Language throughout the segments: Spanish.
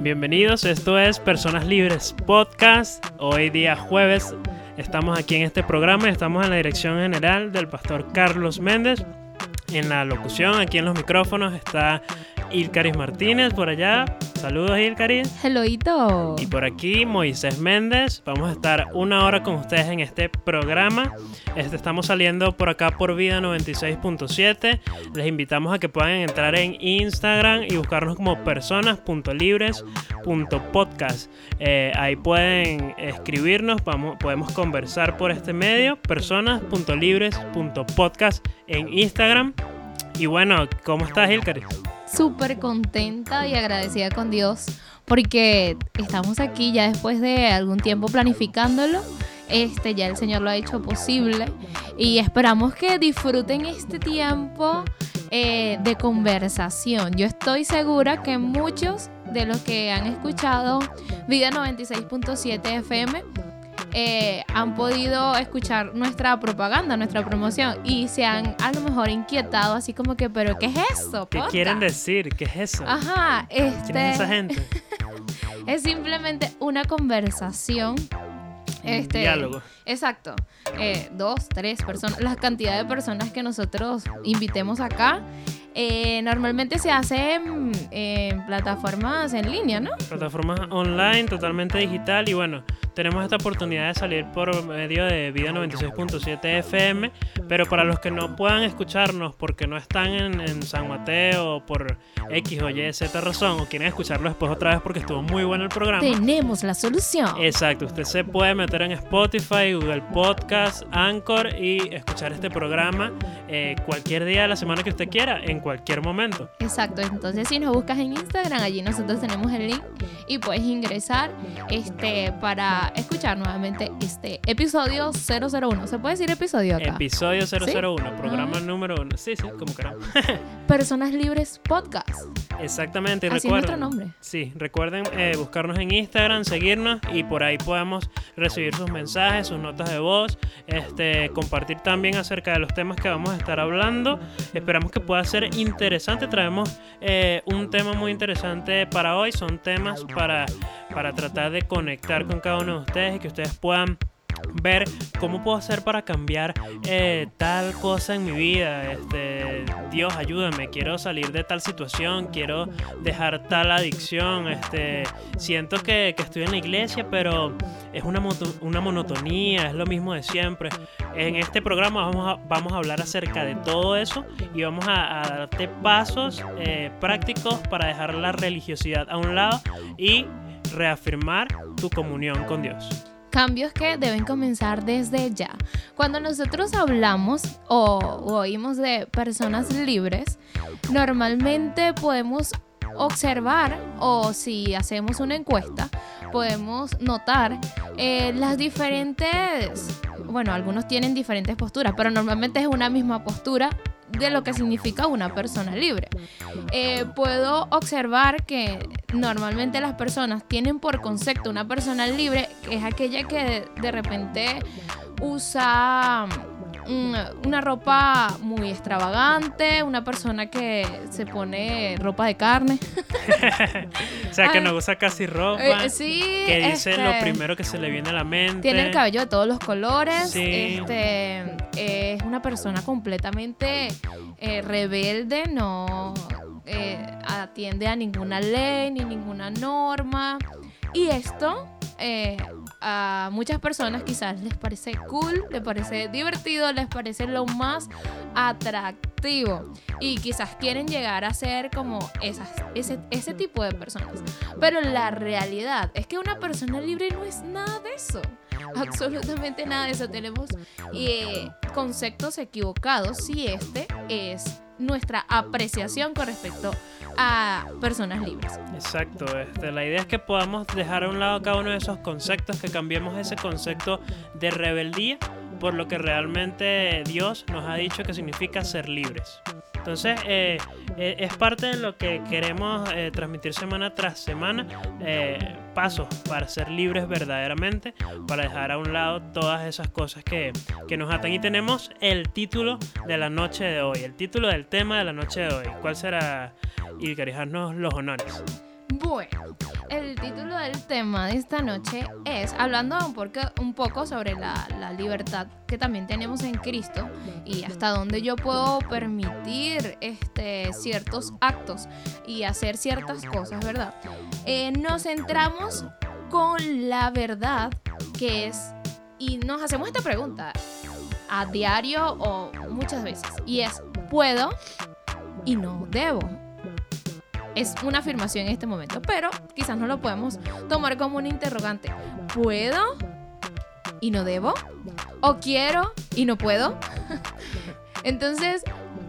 Bienvenidos, esto es Personas Libres Podcast. Hoy día jueves estamos aquí en este programa estamos en la dirección general del pastor Carlos Méndez. En la locución, aquí en los micrófonos, está Ilcaris Martínez por allá. Saludos, Ilcaris. Helloito. Y por aquí, Moisés Méndez. Vamos a estar una hora con ustedes en este programa. Este, estamos saliendo por acá por Vida 96.7. Les invitamos a que puedan entrar en Instagram y buscarnos como personas.libres.podcast. Eh, ahí pueden escribirnos, vamos, podemos conversar por este medio. Personas.libres.podcast en Instagram. Y bueno, ¿cómo estás, Ilcaris? Súper contenta y agradecida con Dios porque estamos aquí ya después de algún tiempo planificándolo. Este ya el Señor lo ha hecho posible y esperamos que disfruten este tiempo eh, de conversación. Yo estoy segura que muchos de los que han escuchado Vida 96.7 FM eh, han podido escuchar nuestra propaganda, nuestra promoción y se han a lo mejor inquietado así como que, pero ¿qué es eso? ¿Qué quieren decir? ¿Qué es eso? Ajá, este... ¿Quién es esa gente? es simplemente una conversación. Este, diálogo. Exacto. Eh, dos, tres personas, la cantidad de personas que nosotros invitemos acá. Eh, normalmente se hace en, plataformas en línea, ¿no? Plataformas online, totalmente digital y bueno, tenemos esta oportunidad de salir por medio de Vida 96.7 FM, pero para los que no puedan escucharnos porque no están en, San Mateo por X o Y, Z razón, o quieren escucharlo después otra vez porque estuvo muy bueno el programa. Tenemos la solución. Exacto, usted se puede meter en Spotify, Google Podcast, Anchor y escuchar este programa eh, cualquier día de la semana que usted quiera, en cualquier momento. Exacto, entonces si nos buscas en Instagram, allí nosotros tenemos el link y puedes ingresar este para escuchar nuevamente este episodio 001. ¿Se puede decir episodio acá? Episodio 001, programa número uno. Sí, sí, como queramos. Personas Libres Podcast. Exactamente, Así recuerden. Es nuestro nombre. Sí, recuerden eh, buscarnos en Instagram, seguirnos y por ahí podemos recibir sus mensajes, sus notas de voz, este, compartir también acerca de los temas que vamos a estar hablando. Esperamos que pueda ser interesante. Traemos eh, un tema muy interesante para hoy. Son temas para, para tratar de conectar con cada uno ustedes y que ustedes puedan ver cómo puedo hacer para cambiar eh, tal cosa en mi vida. Este, Dios, ayúdame, quiero salir de tal situación, quiero dejar tal adicción. Este, siento que, estoy en la iglesia, pero es una, una monotonía, es lo mismo de siempre. En este programa vamos a, vamos a hablar acerca de todo eso y vamos a, darte pasos eh, prácticos para dejar la religiosidad a un lado y reafirmar tu comunión con Dios. Cambios que deben comenzar desde ya. Cuando nosotros hablamos o, oímos de personas libres, normalmente podemos observar o si hacemos una encuesta, podemos notar eh, las diferentes, bueno, algunos tienen diferentes posturas, pero normalmente es una misma postura de lo que significa una persona libre. Eh, puedo observar que normalmente las personas tienen por concepto una persona libre, que es aquella que de repente usa una ropa muy extravagante, una persona que se pone ropa de carne. o sea, que no usa casi ropa. Eh, sí. Que dice lo este, primero que se le viene a la mente. Tiene el cabello de todos los colores. Este, es una persona completamente eh, rebelde, no eh, atiende a ninguna ley ni ninguna norma. Y esto a muchas personas quizás les parece cool, les parece divertido, les parece lo más atractivo y quizás quieren llegar a ser como esas, ese, ese tipo de personas. Pero la realidad es que una persona libre no es nada de eso. Absolutamente nada de eso. Tenemos eh, conceptos equivocados si este es nuestra apreciación con respecto a personas libres. Exacto, este, la idea es que podamos dejar a un lado cada uno de esos conceptos, que cambiemos ese concepto de rebeldía por lo que realmente Dios nos ha dicho que significa ser libres. Entonces, eh, eh, es parte de lo que queremos eh, transmitir semana tras semana, pasos para ser libres verdaderamente, para dejar a un lado todas esas cosas que, que nos atan. Y tenemos el título de la noche de hoy, el título del tema de la noche de hoy. ¿Cuál será? Y los honores. Bueno, el título del tema de esta noche es hablando un, un poco sobre la, la, libertad que también tenemos en Cristo y hasta dónde yo puedo permitir este, ciertos actos y hacer ciertas cosas, ¿verdad? Eh, nos centramos con la verdad que es, y nos hacemos esta pregunta a diario o muchas veces, y es, ¿puedo y no debo? Es una afirmación en este momento, pero quizás no lo podemos tomar como un interrogante. ¿Puedo y no debo? ¿O quiero y no puedo? Entonces,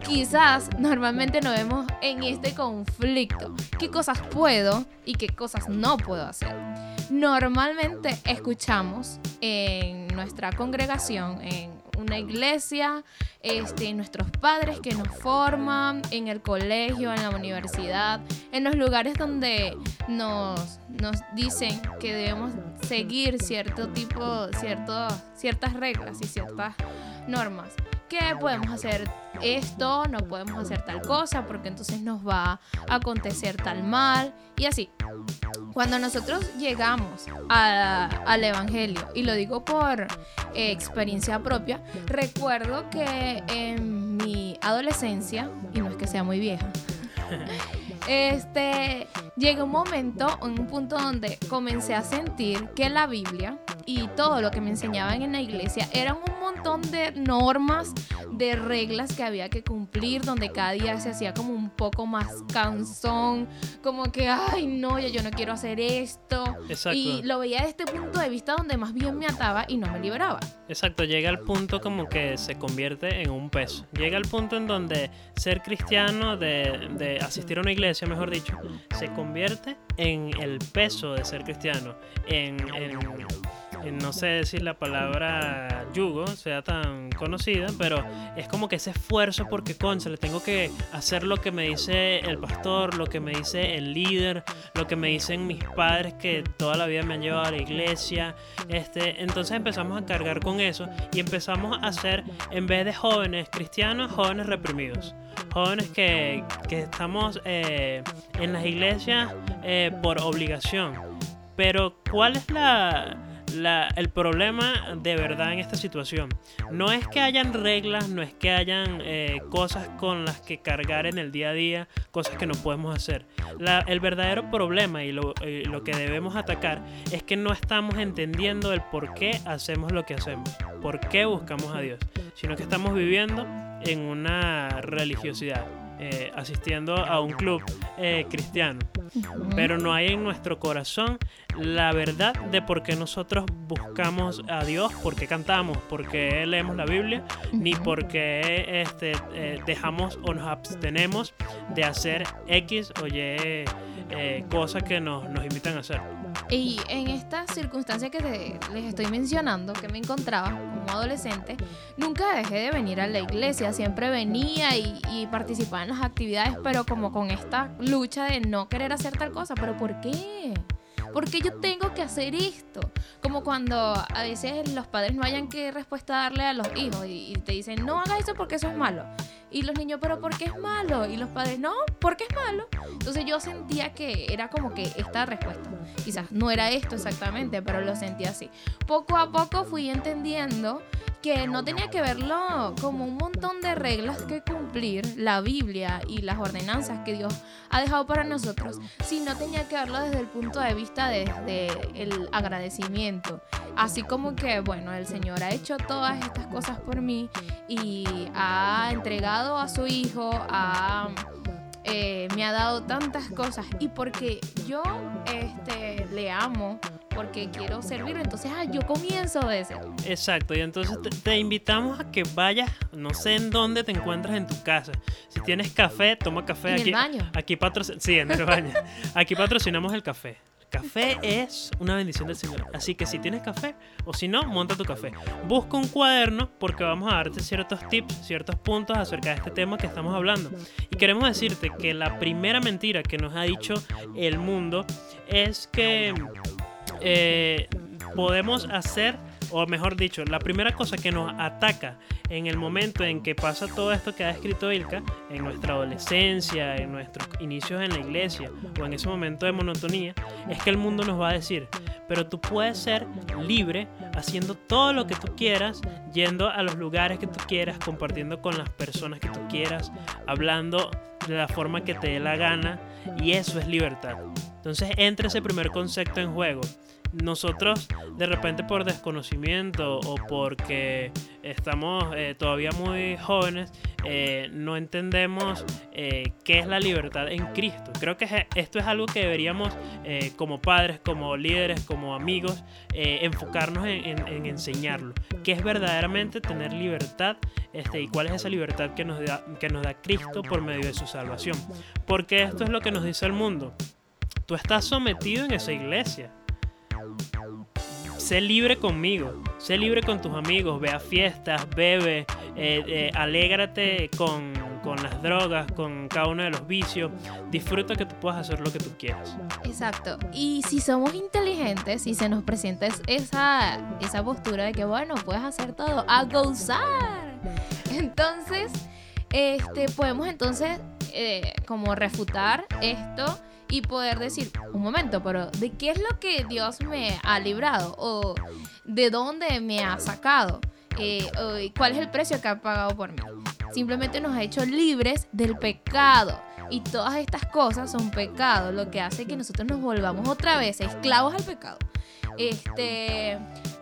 quizás normalmente nos vemos en este conflicto. ¿Qué cosas puedo y qué cosas no puedo hacer? Normalmente escuchamos en nuestra congregación, en una iglesia, este, nuestros padres que nos forman, en el colegio, en la universidad, en los lugares donde nos, nos dicen que debemos seguir cierto tipo, cierto, ciertas reglas y ciertas normas que podemos hacer esto, no podemos hacer tal cosa, porque entonces nos va a acontecer tal mal y así. Cuando nosotros llegamos al Evangelio, y lo digo por eh, experiencia propia, recuerdo que en mi adolescencia, y no es que sea muy vieja, este, llegó un momento, un punto donde comencé a sentir que la Biblia y todo lo que me enseñaban en la iglesia eran un montón de normas, de reglas que había que cumplir, donde cada día se hacía como un poco más cansón, como que, ay, no, ya yo no quiero hacer esto. Exacto. Y lo veía desde este punto de vista donde más bien me ataba y no me liberaba. Exacto, llega al punto como que se convierte en un peso. Llega al punto en donde ser cristiano, de, de asistir a una iglesia, mejor dicho, se convierte en el peso de ser cristiano, en, en no sé decir la palabra yugo sea tan conocida, pero es como que ese esfuerzo porque, concha, le tengo que hacer lo que me dice el pastor, lo que me dice el líder, lo que me dicen mis padres que toda la vida me han llevado a la iglesia. Este, entonces empezamos a cargar con eso y empezamos a ser, en vez de jóvenes cristianos, jóvenes reprimidos. Jóvenes que, que estamos eh, en las iglesias eh, por obligación. Pero, ¿cuál es la, el problema de verdad en esta situación no es que hayan reglas, no es que hayan eh, cosas con las que cargar en el día a día, cosas que no podemos hacer. el verdadero problema y lo, lo, que debemos atacar es que no estamos entendiendo el por qué hacemos lo que hacemos, por qué buscamos a Dios, sino que estamos viviendo en una religiosidad. Eh, asistiendo a un club eh, cristiano. Pero no hay en nuestro corazón la verdad de por qué nosotros buscamos a Dios, por qué cantamos, por qué leemos la Biblia, ni por qué este, eh, dejamos o nos abstenemos de hacer X o Y cosas que nos, nos invitan a hacer. Y en esta circunstancia que les estoy mencionando, que me encontraba como adolescente, nunca dejé de venir a la iglesia, siempre venía y, y, participaba en las actividades, pero como con esta lucha de no querer hacer tal cosa, pero ¿por qué? ¿Por qué yo tengo que hacer esto? Como cuando a veces los padres no hayan qué respuesta darle a los hijos y, te dicen, no haga eso porque eso es malo. Y los niños, pero ¿por qué es malo? Y los padres, no, porque es malo. Entonces yo sentía que era como que esta respuesta. Quizás no era esto exactamente, pero lo sentía así. Poco a poco fui entendiendo que no tenía que verlo como un montón de reglas que cumplir, la Biblia y las ordenanzas que Dios ha dejado para nosotros, sino tenía que verlo desde el punto de vista de, el agradecimiento. Así como que, bueno, el Señor ha hecho todas estas cosas por mí y ha entregado a su Hijo, a eh, me ha dado tantas cosas y porque yo este, le amo, porque quiero servir, entonces ah, yo comienzo de ser. Exacto, y entonces te, invitamos a que vayas, no sé en dónde te encuentras en tu casa. Si tienes café, toma café ¿En aquí. el baño? Aquí sí, en el baño. aquí patrocinamos el café Café es una bendición del Señor. Así que si tienes café o si no, monta tu café. Busca un cuaderno porque vamos a darte ciertos tips, ciertos puntos acerca de este tema que estamos hablando. Y queremos decirte que la primera mentira que nos ha dicho el mundo es que eh, podemos hacer o mejor dicho, la primera cosa que nos ataca en el momento en que pasa todo esto que ha escrito Ilka, en nuestra adolescencia, en nuestros inicios en la iglesia o en ese momento de monotonía, es que el mundo nos va a decir, pero tú puedes ser libre haciendo todo lo que tú quieras, yendo a los lugares que tú quieras, compartiendo con las personas que tú quieras, hablando de la forma que te dé la gana, y eso es libertad. Entonces entra ese primer concepto en juego nosotros de repente por desconocimiento o porque estamos eh, todavía muy jóvenes, eh, no entendemos eh, qué es la libertad en Cristo. Creo que esto es algo que deberíamos como padres, como líderes, como amigos, enfocarnos en, enseñarlo. ¿Qué es verdaderamente tener libertad este, y cuál es esa libertad que nos, da, que nos da Cristo por medio de su salvación? Porque esto es lo que nos dice el mundo. Tú estás sometido en esa iglesia sé libre conmigo, sé libre con tus amigos, ve a fiestas, bebe, eh, eh, alégrate con, con, las drogas, con cada uno de los vicios, disfruta que tú puedas hacer lo que tú quieras. Exacto, y si somos inteligentes y se nos presenta esa, esa postura de que bueno, puedes hacer todo, a gozar, entonces, este, podemos entonces eh, como refutar esto y poder decir, un momento, pero ¿de qué es lo que Dios me ha librado? ¿O de dónde me ha sacado? Eh, ¿Cuál es el precio que ha pagado por mí? Simplemente nos ha hecho libres del pecado. Y todas estas cosas son pecado, lo que hace que nosotros nos volvamos otra vez esclavos al pecado. Este,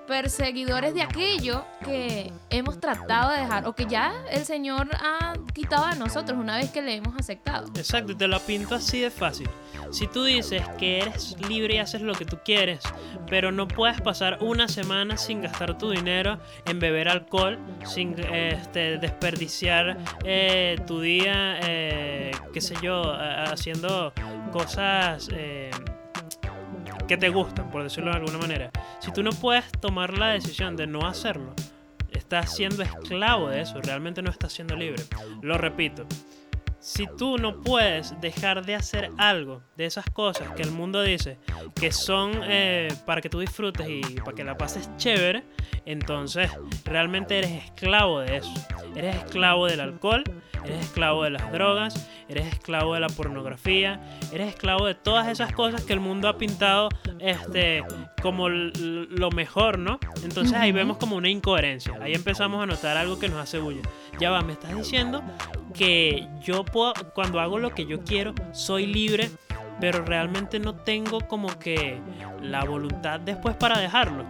perseguidores de aquello que hemos tratado de dejar o que ya el Señor ha quitado a nosotros una vez que le hemos aceptado. Exacto, y te lo pinto así de fácil. Si tú dices que eres libre y haces lo que tú quieres, pero no puedes pasar una semana sin gastar tu dinero en beber alcohol, sin este, desperdiciar eh, tu día, eh, qué sé yo, haciendo cosas... Eh, que te gustan, por decirlo de alguna manera. Si tú no puedes tomar la decisión de no hacerlo, estás siendo esclavo de eso, realmente no estás siendo libre. Lo repito, si tú no puedes dejar de hacer algo de esas cosas que el mundo dice que son eh, para que tú disfrutes y para que la pases chévere, entonces realmente eres esclavo de eso. Eres esclavo del alcohol, eres esclavo de las drogas, eres esclavo de la pornografía, eres esclavo de todas esas cosas que el mundo ha pintado este, como lo mejor, ¿no? Entonces ahí vemos como una incoherencia. Ahí empezamos a notar algo que nos hace bulla. Ya va, me estás diciendo que yo puedo, cuando hago lo que yo quiero, soy libre, pero realmente no tengo como que la voluntad después para dejarlo.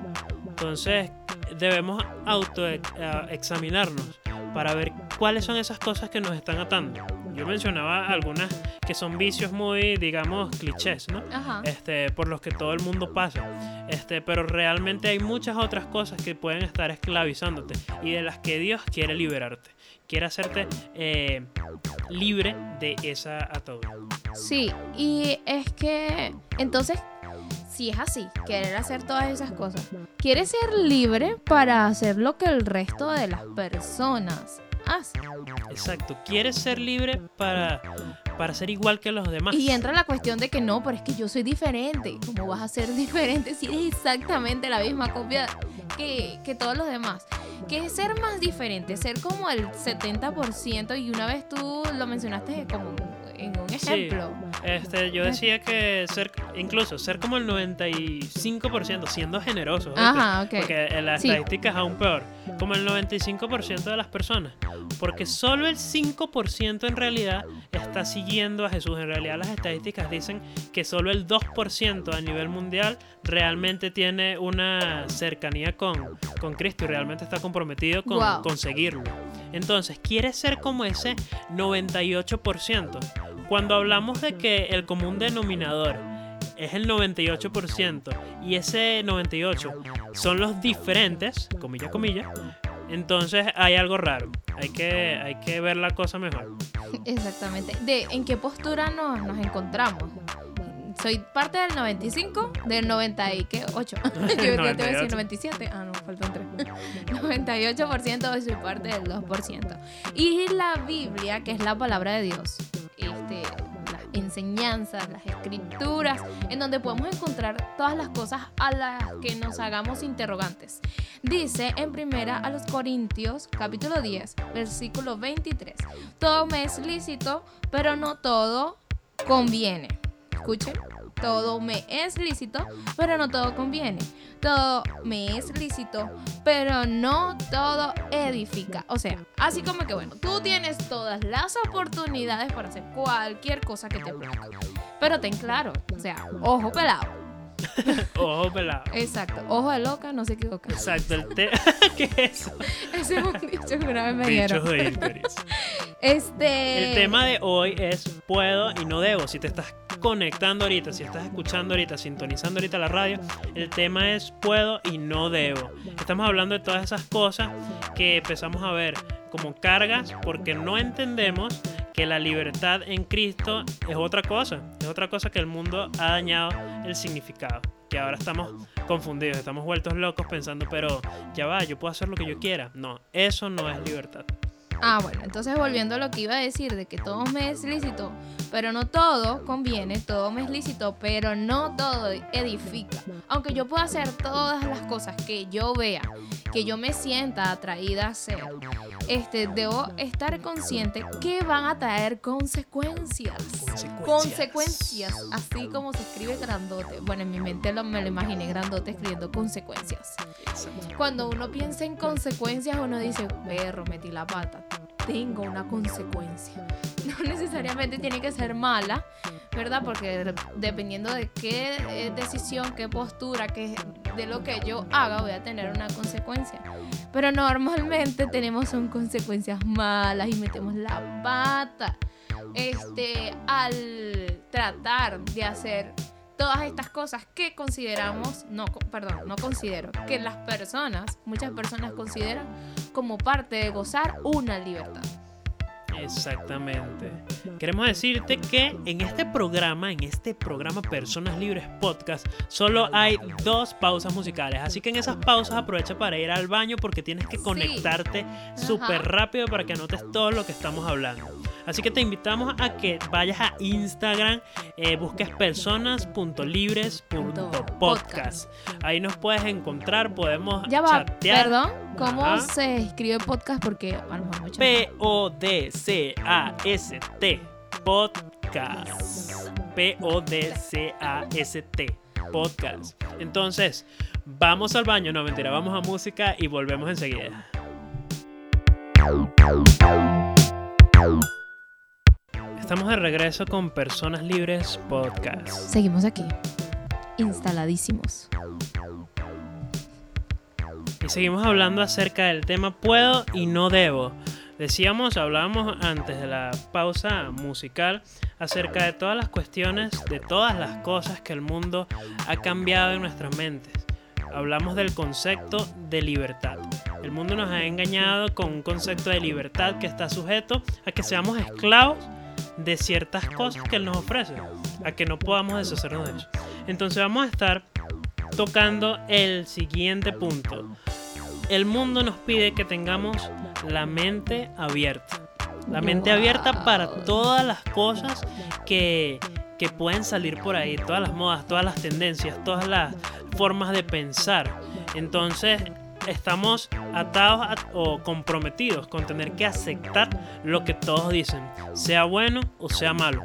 Entonces debemos autoexaminarnos para ver cuáles son esas cosas que nos están atando. Yo mencionaba algunas que son vicios muy, digamos, clichés, ¿no? Este, por los que todo el mundo pasa. Este, pero realmente hay muchas otras cosas que pueden estar esclavizándote y de las que Dios quiere liberarte. Quiere hacerte eh, libre de esa atadura. Sí, y es que entonces si es así, querer hacer todas esas cosas, quiere ser libre para hacer lo que el resto de las personas hacen. Exacto, quiere ser libre para, para ser igual que los demás. Y entra la cuestión de que no, pero es que yo soy diferente. ¿Cómo vas a ser diferente si eres exactamente la misma copia que, que todos los demás? Que es ser más diferente, ser como el 70% y una vez tú lo mencionaste como en un ejemplo. este, yo decía que ser, incluso ser como el 95%, siendo generoso, porque en las estadísticas es aún peor, como el 95% de las personas, porque solo el 5% en realidad está siguiendo a Jesús. En realidad las estadísticas dicen que solo el 2% a nivel mundial realmente tiene una cercanía con, con Cristo y realmente está comprometido con conseguirlo. Entonces, quiere ser como ese 98%. Cuando hablamos de que el común denominador es el 98% y ese 98% son los diferentes, comilla, comilla, entonces hay algo raro. Hay que, hay que ver la cosa mejor. Exactamente. ¿De en qué postura nos, nos encontramos? soy parte del 95, del 90 y qué, 8. Yo ya te voy a decir 97. Ah, no, faltan 3. 98% soy parte del 2%. Y la Biblia, que es la palabra de Dios, este, las enseñanzas, las escrituras, en donde podemos encontrar todas las cosas a las que nos hagamos interrogantes. Dice en primera a los Corintios, capítulo 10, versículo 23, todo me es lícito, pero no todo conviene. Escuchen, todo me es lícito, pero no todo conviene. Todo me es lícito, pero no todo edifica. O sea, así como que bueno, tú tienes todas las oportunidades para hacer cualquier cosa que te plazca. Pero ten claro, o sea, ojo pelado Ojo pelado. Exacto. Ojo de loca, no se equivoca. Exacto. El te... ¿Qué es eso? Ese es un dicho que una vez me dieron. de. Este... El tema de hoy es puedo y no debo. Si te estás conectando ahorita, si estás escuchando ahorita, sintonizando ahorita la radio, el tema es puedo y no debo. Estamos hablando de todas esas cosas que empezamos a ver como cargas porque no entendemos que la libertad en Cristo es otra cosa, es otra cosa que el mundo ha dañado el significado, que ahora estamos confundidos, estamos vueltos locos pensando, pero ya va, yo puedo hacer lo que yo quiera. No, eso no es libertad. Ah, bueno, entonces volviendo a lo que iba a decir, de que todo me es lícito, pero no todo conviene, todo me es lícito, pero no todo edifica. Aunque yo pueda hacer todas las cosas que yo vea, que yo me sienta atraída a hacer, este, debo estar consciente que van a traer consecuencias. Consecuencias. Consecuencias, así como se escribe grandote. Bueno, en mi mente lo, me lo imaginé grandote escribiendo consecuencias. Cuando uno piensa en consecuencias, uno dice, perro, metí la pata. Tengo una consecuencia. No necesariamente tiene que ser mala, ¿verdad? Porque de- dependiendo de qué eh, decisión, qué postura, qué de lo que yo haga, voy a tener una consecuencia. Pero normalmente tenemos son consecuencias malas y metemos la pata. Este, al tratar de hacer todas estas cosas que consideramos, no, perdón, no considero, que las personas, muchas personas consideran como parte de gozar una libertad. Exactamente. Queremos decirte que en este programa, en este programa Personas Libres Podcast, solo hay dos pausas musicales. Así que en esas pausas aprovecha para ir al baño porque tienes que conectarte súper rápido para que anotes todo lo que estamos hablando. Así que te invitamos a que vayas a Instagram, eh, busques personas.libres.podcast. Ahí nos puedes encontrar, podemos Ya va, chatear. perdón, ¿cómo Ajá. se escribe podcast? Porque a lo mejor P-O-D-C-A-S-T. Podcast. P-O-D-C-A-S-T. Podcast. Entonces, vamos al baño. No, mentira, vamos a música y volvemos enseguida. Estamos de regreso con Personas Libres Podcast. Seguimos aquí, instaladísimos. Y seguimos hablando acerca del tema puedo y no debo. Decíamos, hablábamos antes de la pausa musical acerca de todas las cuestiones, de todas las cosas que el mundo ha cambiado en nuestras mentes. Hablamos del concepto de libertad. El mundo nos ha engañado con un concepto de libertad que está sujeto a que seamos esclavos de ciertas cosas que Él nos ofrece, a que no podamos deshacernos de eso. Entonces vamos a estar tocando el siguiente punto. El mundo nos pide que tengamos la mente abierta. La mente abierta para todas las cosas que, que pueden salir por ahí, todas las modas, todas las tendencias, todas las formas de pensar. Entonces estamos atados o comprometidos con tener que aceptar lo que todos dicen, sea bueno o sea malo.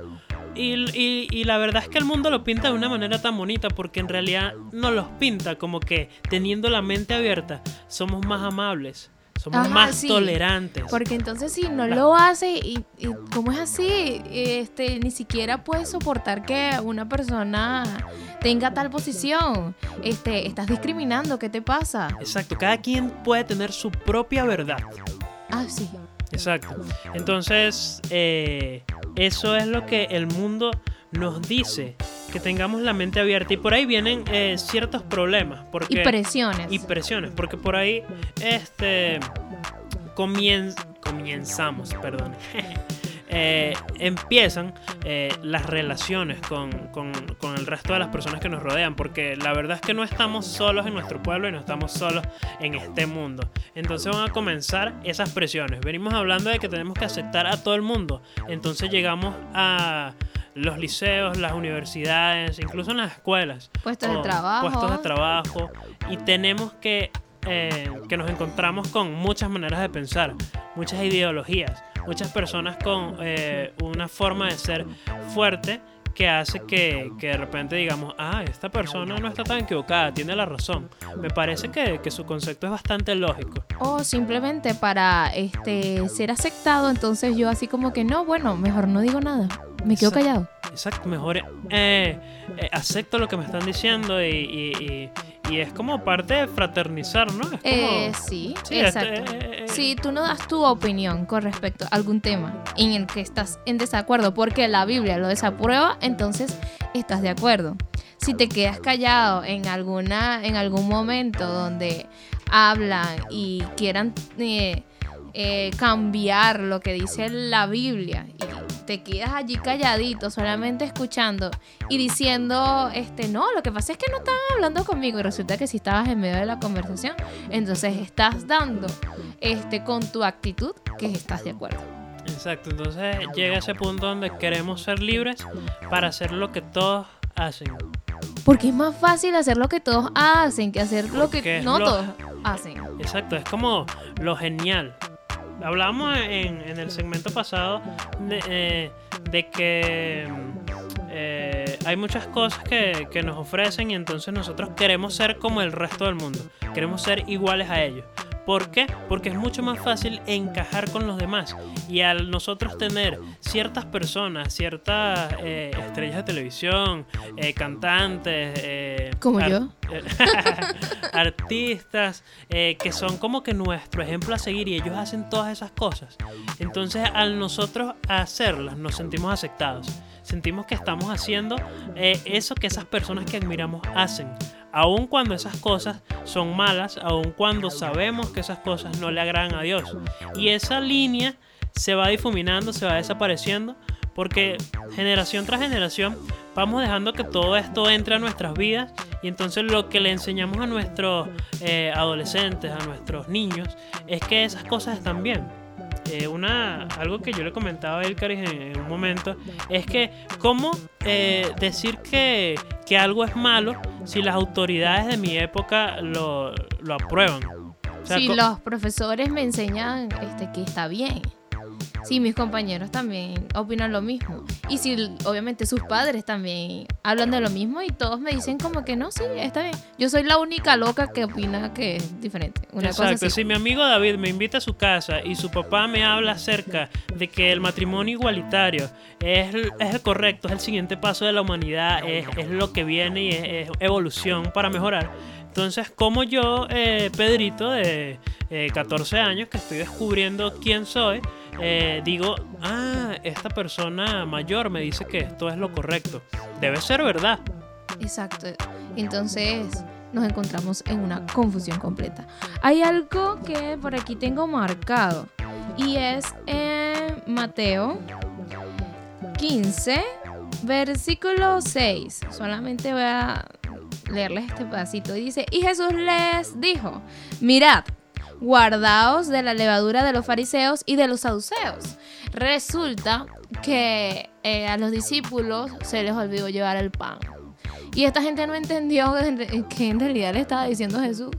Y, y- y la verdad es que el mundo lo pinta de una manera tan bonita porque en realidad no los pinta como que teniendo la mente abierta somos más amables, somos Ajá, más sí. tolerantes. Porque entonces si no La- lo hace y, y como es así, este ni siquiera puedes soportar que una persona tenga tal posición. Este, estás discriminando, ¿qué te pasa? Exacto, cada quien puede tener su propia verdad. Ah, sí. Exacto. Entonces, eh, eso es lo que el mundo nos dice, que tengamos la mente abierta. Y por ahí vienen eh, ciertos problemas. Porque, Y presiones. y presiones, porque por ahí este comien- comenzamos, perdón. eh, empiezan eh, las relaciones con, con, con, el resto de las personas que nos rodean, porque la verdad es que no estamos solos en nuestro pueblo y no estamos solos en este mundo. Entonces van a comenzar esas presiones. Venimos hablando de que tenemos que aceptar a todo el mundo, entonces llegamos a los liceos, las universidades, incluso en las escuelas. Puestos de trabajo. Puestos de trabajo. Y tenemos que, eh, que nos encontramos con muchas maneras de pensar, muchas ideologías muchas personas con eh, una forma de ser fuerte que hace que, que, de repente digamos, ah, esta persona no está tan equivocada, tiene la razón. Me parece que, que, su concepto es bastante lógico. O simplemente para este ser aceptado, entonces yo así como que no, bueno, mejor no digo nada, me quedo callado. Exacto, mejor eh, eh, acepto lo que me están diciendo y y es como parte de fraternizar, ¿no? Eh, sí, exacto. Eh, eh, si tú no das tu opinión con respecto a algún tema en el que estás en desacuerdo porque la Biblia lo desaprueba, entonces estás de acuerdo. Si te quedas callado en, alguna, en algún momento donde hablan y quieran cambiar lo que dice la Biblia y te quedas allí calladito, solamente escuchando y diciendo, este, no, lo que pasa es que no estaban hablando conmigo y resulta que si estabas en medio de la conversación, entonces estás dando, este, con tu actitud que estás de acuerdo. Exacto, entonces llega ese punto donde queremos ser libres para hacer lo que todos hacen. Porque es más fácil hacer lo que todos hacen que hacer lo que no todos hacen. Exacto, es como lo genial hablábamos en, el segmento pasado de, eh, que eh, hay muchas cosas que, que, nos ofrecen y entonces nosotros queremos ser como el resto del mundo, queremos ser iguales a ellos. ¿Por qué? Porque es mucho más fácil encajar con los demás. Y al nosotros tener ciertas personas, ciertas eh, estrellas de televisión, eh, cantantes, eh, como yo, artistas, que son como que nuestro ejemplo a seguir y ellos hacen todas esas cosas. Entonces al nosotros hacerlas nos sentimos aceptados. Sentimos que estamos haciendo eso que esas personas que admiramos hacen aun cuando esas cosas son malas, aun cuando sabemos que esas cosas no le agradan a Dios. Y esa línea se va difuminando, se va desapareciendo, porque generación tras generación vamos dejando que todo esto entre a nuestras vidas y entonces lo que le enseñamos a nuestros eh, adolescentes, a nuestros niños, es que esas cosas están bien eh, una, algo que yo le comentaba a Elcaris en, un momento, es que cómo eh, decir que, que, algo es malo si las autoridades de mi época lo, lo aprueban. si los profesores me enseñan este, que está bien. Sí, mis compañeros también opinan lo mismo. Y si obviamente sus padres también hablan de lo mismo y todos me dicen como que no, sí, está bien. Yo soy la única loca que opina que es diferente. Exacto, si mi amigo David me invita a su casa y su papá me habla acerca de que el matrimonio igualitario es, es el correcto, es el siguiente paso de la humanidad, es, es lo que viene y es, evolución para mejorar. Entonces, como yo, eh, Pedrito, de 14 eh, años, que estoy descubriendo quién soy, eh, digo, ah, esta persona mayor me dice que esto es lo correcto. Debe ser verdad. Exacto. Entonces nos encontramos en una confusión completa. Hay algo que por aquí tengo marcado y es en Mateo 15, versículo 6. Solamente voy a leerles este pedacito. Dice, y Jesús les dijo, mirad, guardaos de la levadura de los fariseos y de los saduceos. Resulta que eh, a los discípulos se les olvidó llevar el pan. Y esta gente no entendió que en realidad le estaba diciendo Jesús.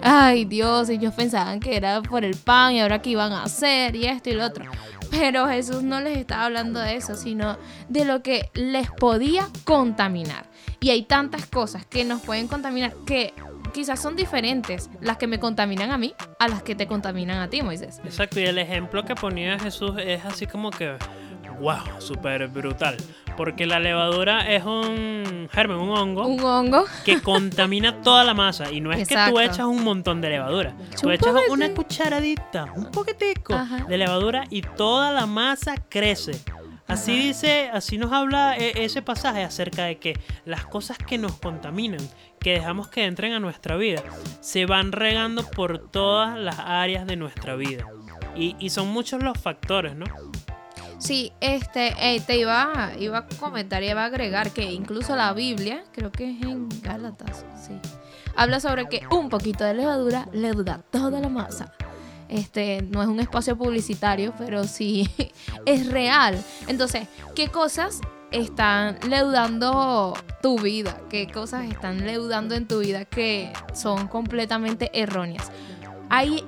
Ay Dios, ellos pensaban que era por el pan y ahora qué iban a hacer y esto y lo otro. Pero Jesús no les estaba hablando de eso, sino de lo que les podía contaminar. Y hay tantas cosas que nos pueden contaminar que quizás son diferentes las que me contaminan a mí a las que te contaminan a ti, Moisés. Exacto, y el ejemplo que ponía Jesús es así como que, wow, súper brutal. Porque la levadura es un germen, un hongo. Un hongo. Que contamina toda la masa. Y no es que tú echas un montón de levadura. Tú echas una cucharadita, un poquitico de levadura y toda la masa crece. Así dice, así nos habla e, ese pasaje acerca de que las cosas que nos contaminan, que dejamos que entren a nuestra vida, se van regando por todas las áreas de nuestra vida. Y, son muchos los factores, ¿no? Sí, este, te iba, iba a comentar y iba a agregar que incluso la Biblia, creo que es en Gálatas, sí, habla sobre que un poquito de levadura leuda toda la masa. Este, no es un espacio publicitario, pero sí es real. Entonces, ¿qué cosas están leudando tu vida? ¿Qué cosas están leudando en tu vida que son completamente erróneas? Hay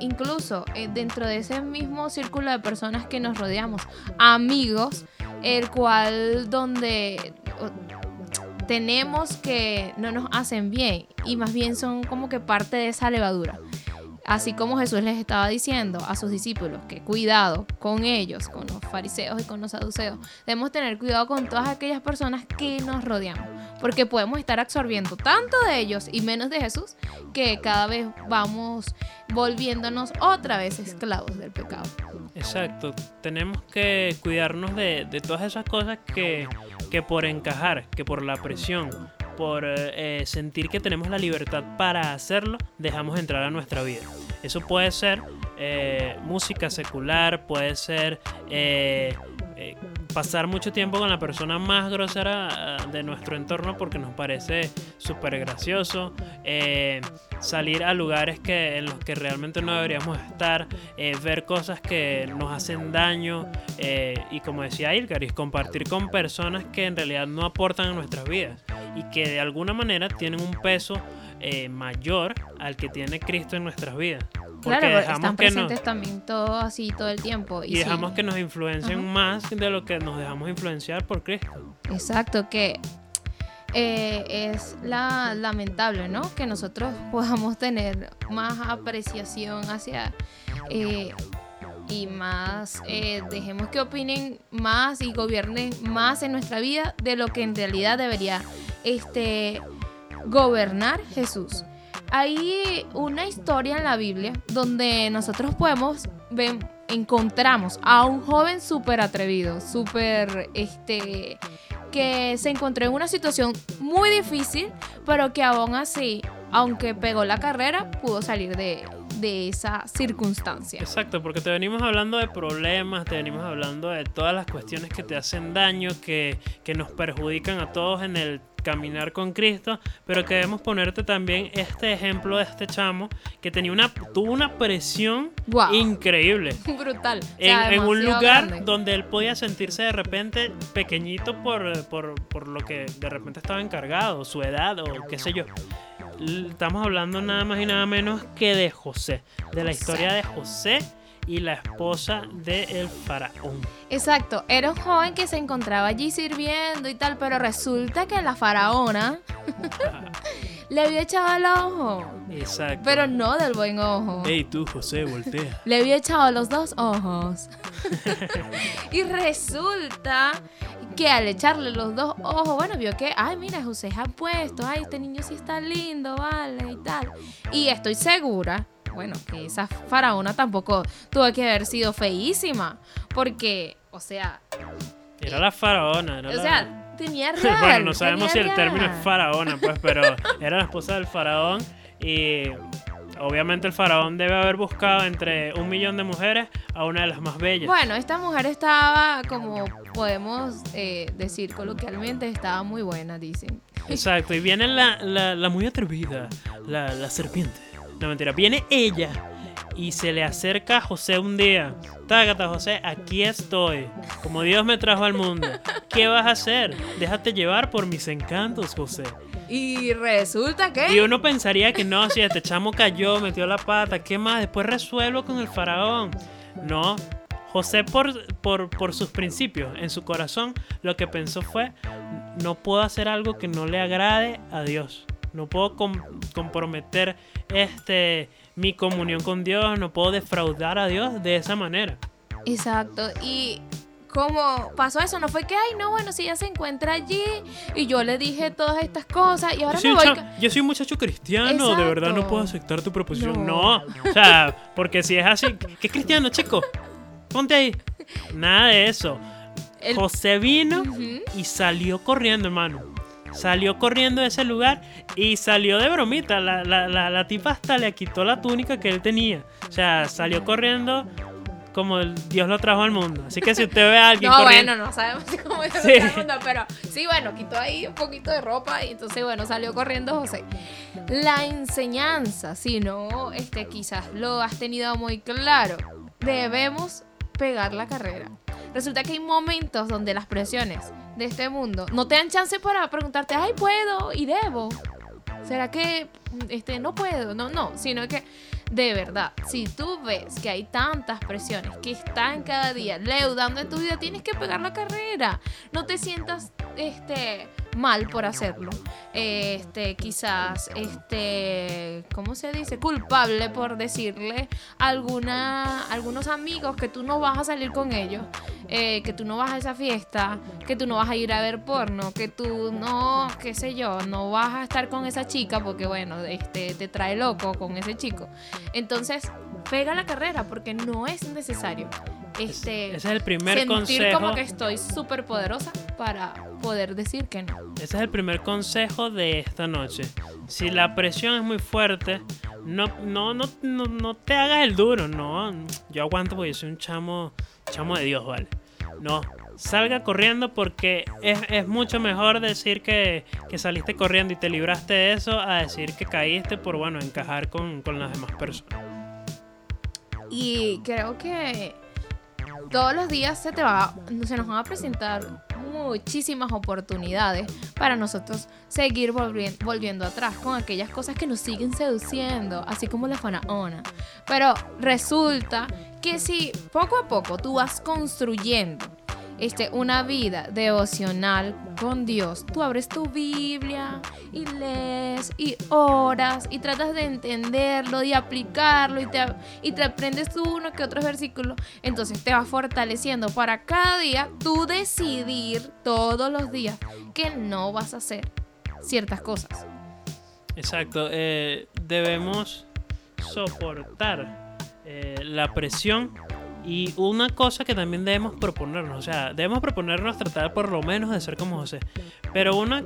incluso eh, dentro de ese mismo círculo de personas que nos rodeamos, amigos, el cual donde tenemos que no nos hacen bien y más bien son como que parte de esa levadura. Así como Jesús les estaba diciendo a sus discípulos que cuidado con ellos, con los fariseos y con los saduceos, debemos tener cuidado con todas aquellas personas que nos rodeamos, porque podemos estar absorbiendo tanto de ellos y menos de Jesús que cada vez vamos volviéndonos otra vez esclavos del pecado. Exacto, tenemos que cuidarnos de, todas esas cosas que, que por encajar, que por la presión, por eh, sentir que tenemos la libertad para hacerlo, dejamos entrar a nuestra vida. Eso puede ser eh, música secular, puede ser eh, pasar mucho tiempo con la persona más grosera ah, de nuestro entorno porque nos parece súper gracioso, salir a lugares que, en los que realmente no deberíamos estar, ver cosas que nos hacen daño y como decía Ilgaris, compartir con personas que en realidad no aportan a nuestras vidas y que de alguna manera tienen un peso eh, mayor al que tiene Cristo en nuestras vidas. Porque claro, dejamos están que presentes también todo así todo el tiempo. Y, dejamos que nos influencien más de lo que nos dejamos influenciar por Cristo. Exacto, que eh, es la, lamentable, ¿no? Que nosotros podamos tener más apreciación hacia eh, y más eh, dejemos que opinen más y gobiernen más en nuestra vida de lo que en realidad debería este, gobernar Jesús. Hay una historia en la Biblia donde nosotros podemos ver, encontramos a un joven súper atrevido, súper, este, que se encontró en una situación muy difícil, pero que aún así, aunque pegó la carrera, pudo salir de, de esa circunstancia. Exacto, porque te venimos hablando de problemas, te venimos hablando de todas las cuestiones que te hacen daño, que, que nos perjudican a todos en el caminar con Cristo, pero queremos ponerte también este ejemplo de este chamo que tenía una, tuvo una presión increíble. Brutal. en, un lugar donde él podía sentirse de repente pequeñito por, por, por lo que de repente estaba encargado, su edad o qué sé yo estamos hablando nada más y nada menos que de José, de la historia de José y la esposa del faraón. Exacto, era un joven que se encontraba allí sirviendo y tal, pero resulta que la faraona le había echado el ojo. Exacto. Pero no del buen ojo. Ey, tú, José, voltea. Le había echado los dos ojos. y resulta que al echarle los dos ojos, bueno, vio que, ay, mira, José ha puesto, ay, este niño sí está lindo, vale, y tal. Y estoy segura, bueno, que esa faraona tampoco tuvo que haber sido feísima, porque, o sea... Era la faraona, era O sea, tenía real. bueno, no sabemos si el término es faraona, pues, pero era la esposa del faraón y Obviamente el faraón debe haber buscado entre un millón de mujeres a una de las más bellas. Bueno, esta mujer estaba, como podemos eh, decir coloquialmente, estaba muy buena, dicen. Exacto, y viene la, la, muy atrevida, la, la serpiente. No mentira, viene ella y se le acerca a José un día. Tágata, José, aquí estoy. Como Dios me trajo al mundo. ¿Qué vas a hacer? Déjate llevar por mis encantos, José. Y resulta que. Y uno pensaría que no, si este chamo cayó, metió la pata, ¿qué más? Después resuelvo con el faraón. No. José, por, por, sus principios, en su corazón, lo que pensó fue: no puedo hacer algo que no le agrade a Dios. No puedo comprometer este, mi comunión con Dios, no puedo defraudar a Dios de esa manera. Exacto. Y ¿Cómo pasó eso? No fue que, ay, no, bueno, si ella se encuentra allí y yo le dije todas estas cosas y ahora yo me voy. Yo soy un muchacho cristiano, de verdad no puedo aceptar tu proposición. No. o sea, porque si es así, ¿qué cristiano, chico? Ponte ahí. Nada de eso. José vino y salió corriendo, hermano. Salió corriendo de ese lugar y salió de bromita. La, la, la, la tipa hasta le quitó la túnica que él tenía. O sea, salió corriendo como Dios lo trajo al mundo. Así que si usted ve a alguien No, corriendo, bueno, no sabemos cómo es Sí. el mundo, pero sí, bueno, quitó ahí un poquito de ropa y entonces, bueno, salió corriendo José. La enseñanza, si no, este, quizás lo has tenido muy claro, debemos pegar la carrera. Resulta que hay momentos donde las presiones de este mundo no te dan chance para preguntarte, ay, puedo y debo. ¿Será que este, no puedo? No, no, sino que de verdad, si tú ves que hay tantas presiones que están cada día leudando en tu vida, tienes que pegar la carrera. No te sientas este mal por hacerlo. Este, quizás este, ¿cómo se dice? culpable por decirle a alguna algunos amigos que tú no vas a salir con ellos, eh, que tú no vas a esa fiesta, que tú no vas a ir a ver porno, que tú no, qué sé yo, no vas a estar con esa chica porque bueno, este te trae loco con ese chico. Entonces, pega la carrera porque no es necesario. Este, ese es el primer sentir consejo. como que estoy súper poderosa para poder decir que no. Ese es el primer consejo de esta noche. Si la presión es muy fuerte, no, no, no, no, no te hagas el duro, no. Yo aguanto porque yo soy un chamo, chamo de Dios, ¿vale? No. Salga corriendo porque es, es mucho mejor decir que, que saliste corriendo y te libraste de eso a decir que caíste por, bueno, encajar con, con las demás personas. Y creo que todos los días se te va, se nos van a presentar muchísimas oportunidades para nosotros seguir volvi- volviendo atrás con aquellas cosas que nos siguen seduciendo, así como la fanaona. Pero resulta que si poco a poco tú vas construyendo este, una vida devocional con Dios. Tú abres tu Biblia y lees y oras y tratas de entenderlo y aplicarlo y te, y te aprendes tú uno que otros versículos. Entonces te va fortaleciendo para cada día tú decidir todos los días que no vas a hacer ciertas cosas. Exacto, eh, debemos soportar eh, la presión y una cosa que también debemos proponernos, o sea, debemos proponernos tratar por lo menos de ser como José, pero una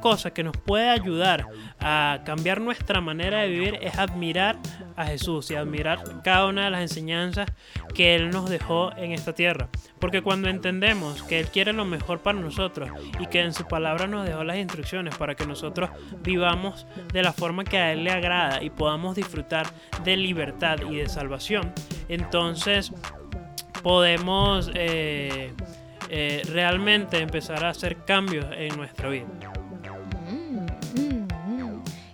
cosa que nos puede ayudar a cambiar nuestra manera de vivir es admirar a Jesús y admirar cada una de las enseñanzas que Él nos dejó en esta tierra. Porque cuando entendemos que Él quiere lo mejor para nosotros y que en su palabra nos dejó las instrucciones para que nosotros vivamos de la forma que a Él le agrada y podamos disfrutar de libertad y de salvación, entonces podemos eh, eh, realmente empezar a hacer cambios en nuestra vida.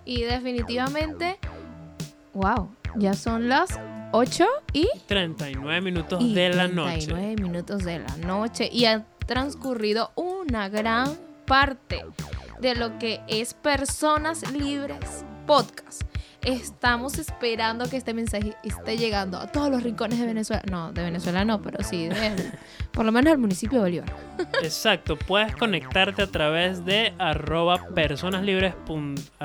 Y definitivamente, wow, ya son las 8 y 39 minutos y de la noche. 39 minutos de la noche y ha transcurrido una gran parte de lo que es Personas Libres Podcast. Estamos esperando que este mensaje esté llegando a todos los rincones de Venezuela. No, de Venezuela no, pero sí, de- por lo menos al municipio de Bolívar. Exacto, puedes conectarte a través de arroba personaslibres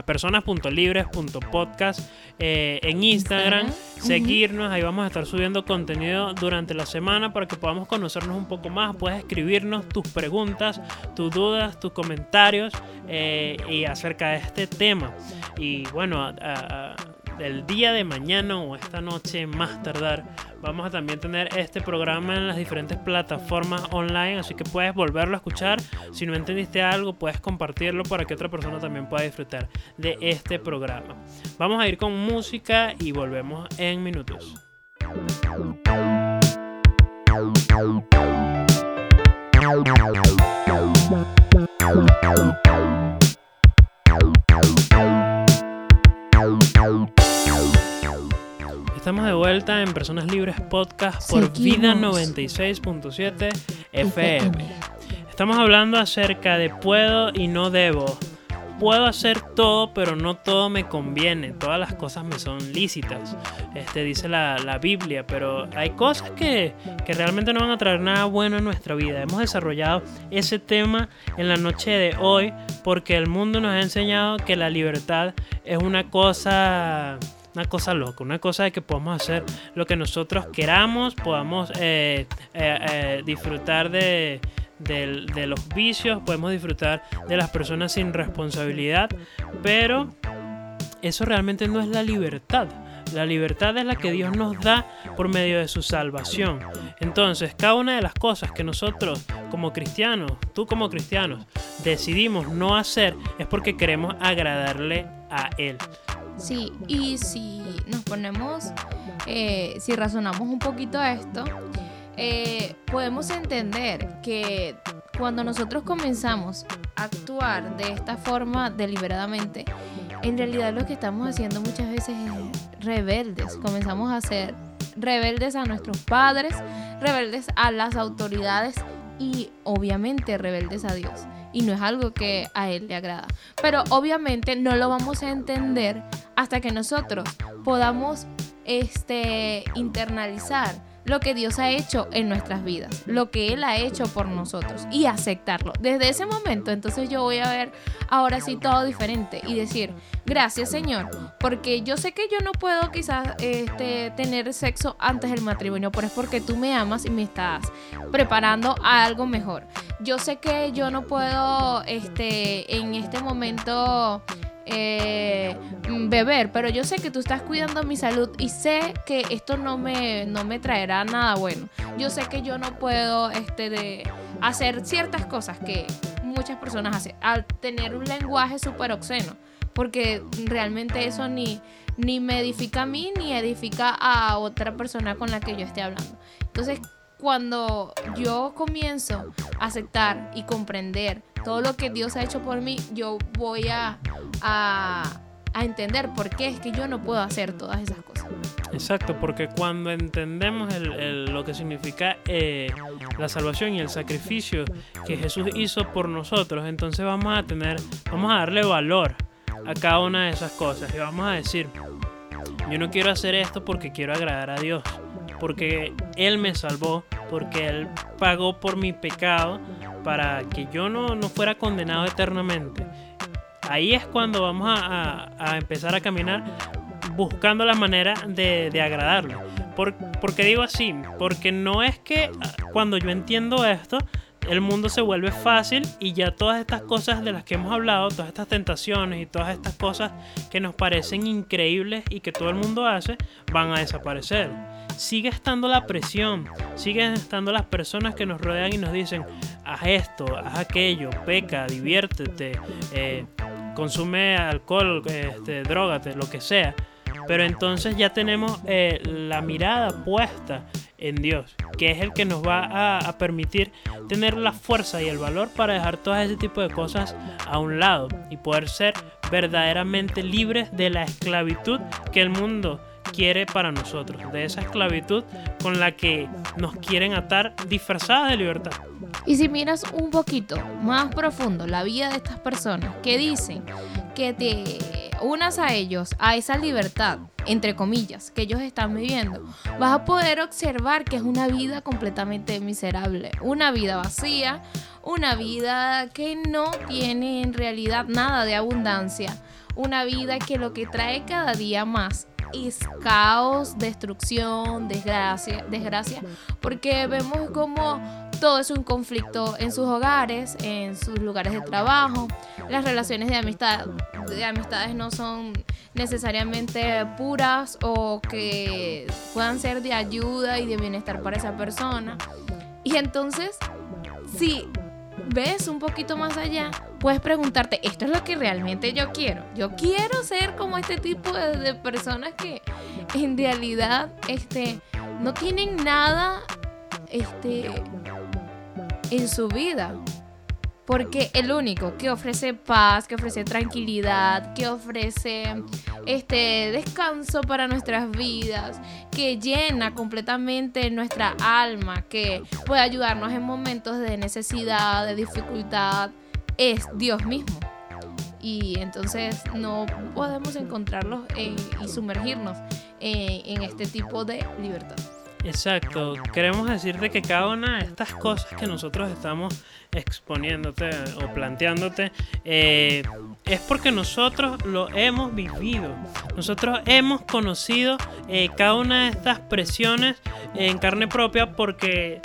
personas.libres.podcast eh, en Instagram, Instagram. seguirnos, ahí vamos a estar subiendo contenido durante la semana para que podamos conocernos un poco más. Puedes escribirnos tus preguntas, tus dudas, tus comentarios eh, y acerca de este tema. Y bueno, a- a- a- el día de mañana o esta noche más tardar vamos a también tener este programa en las diferentes plataformas online así que puedes volverlo a escuchar. Si no entendiste algo puedes compartirlo para que otra persona también pueda disfrutar de este programa. Vamos a ir con música y volvemos en minutos Estamos de vuelta en Personas Libres Podcast por Vida Seguimos. 96.7 FM. Estamos hablando acerca de puedo y no debo. Puedo hacer todo, pero no todo me conviene. Todas las cosas me son lícitas. Este dice la, la Biblia, pero hay cosas que, que realmente no van a traer nada bueno en nuestra vida. Hemos desarrollado ese tema en la noche de hoy porque el mundo nos ha enseñado que la libertad es una cosa una cosa loca, una cosa de que podamos hacer lo que nosotros queramos, podamos eh, eh, eh, disfrutar de, del- de los vicios, podemos disfrutar de las personas sin responsabilidad, pero eso realmente no es la libertad. La libertad es la que Dios nos da por medio de su salvación. Entonces, cada una de las cosas que nosotros como cristianos, tú como cristianos, decidimos no hacer es porque queremos agradarle a Él. Sí, y si nos ponemos, eh, si razonamos un poquito esto, eh, podemos entender que cuando nosotros comenzamos a actuar de esta forma deliberadamente, en realidad lo que estamos haciendo muchas veces es rebeldes. Comenzamos a ser rebeldes a nuestros padres, rebeldes a las autoridades y obviamente rebeldes a Dios. Y no es algo que a Él le agrada. Pero obviamente no lo vamos a entender hasta que nosotros podamos este, internalizar lo que Dios ha hecho en nuestras vidas, lo que Él ha hecho por nosotros y aceptarlo. Desde ese momento, entonces yo voy a ver ahora sí todo diferente y decir, gracias Señor, porque yo sé que yo no puedo quizás este, tener sexo antes del matrimonio, pero es porque tú me amas y me estás preparando a algo mejor. Yo sé que yo no puedo este, en este momento eh, beber, pero yo sé que tú estás cuidando mi salud y sé que esto no me, no me traerá nada bueno. Yo sé que yo no puedo este, de hacer ciertas cosas que muchas personas hacen al tener un lenguaje súper obsceno, porque realmente eso ni, ni me edifica a mí ni edifica a otra persona con la que yo esté hablando. Entonces, cuando yo comienzo a aceptar y comprender todo lo que Dios ha hecho por mí, yo voy a, a, entender por qué es que yo no puedo hacer todas esas cosas. Exacto, porque cuando entendemos lo que significa eh, la salvación y el sacrificio que Jesús hizo por nosotros, entonces vamos a tener, vamos a darle valor a cada una de esas cosas y vamos a decir, yo no quiero hacer esto porque quiero agradar a Dios, porque Él me salvó, porque Él pagó por mi pecado para que yo no, no fuera condenado eternamente. Ahí es cuando vamos a, a, empezar a caminar buscando la manera de, de agradarlo. Por, porque digo así, porque no es que cuando yo entiendo esto, el mundo se vuelve fácil y ya todas estas cosas de las que hemos hablado, todas estas tentaciones y todas estas cosas que nos parecen increíbles y que todo el mundo hace, van a desaparecer. Sigue estando la presión, siguen estando las personas que nos rodean y nos dicen, haz esto, haz aquello, peca, diviértete, eh, consume alcohol, este, drogate, lo que sea. Pero entonces ya tenemos eh, la mirada puesta en Dios, que es el que nos va a, permitir tener la fuerza y el valor para dejar todo ese tipo de cosas a un lado y poder ser verdaderamente libres de la esclavitud que el mundo quiere para nosotros, de esa esclavitud con la que nos quieren atar disfrazada de libertad. Y si miras un poquito más profundo la vida de estas personas que dicen que te unas a ellos, a esa libertad, entre comillas, que ellos están viviendo, vas a poder observar que es una vida completamente miserable, una vida vacía, una vida que no tiene en realidad nada de abundancia, una vida que lo que trae cada día más es caos, destrucción, desgracia, desgracia, porque vemos como todo es un conflicto en sus hogares, en sus lugares de trabajo, las relaciones de amistad, de amistades no son necesariamente puras o que puedan ser de ayuda y de bienestar para esa persona. Y entonces, si ves un poquito más allá, puedes preguntarte, ¿esto es lo que realmente yo quiero? Yo quiero ser como este tipo de, personas que en realidad este, no tienen nada este, en su vida. Porque el único que ofrece paz, que ofrece tranquilidad, que ofrece este descanso para nuestras vidas, que llena completamente nuestra alma, que puede ayudarnos en momentos de necesidad, de dificultad, es Dios mismo. Y entonces no podemos encontrarlos y sumergirnos en este tipo de libertad. Exacto, queremos decirte que cada una de estas cosas que nosotros estamos exponiéndote o planteándote eh, es porque nosotros lo hemos vivido. Nosotros hemos conocido eh, cada una de estas presiones en carne propia porque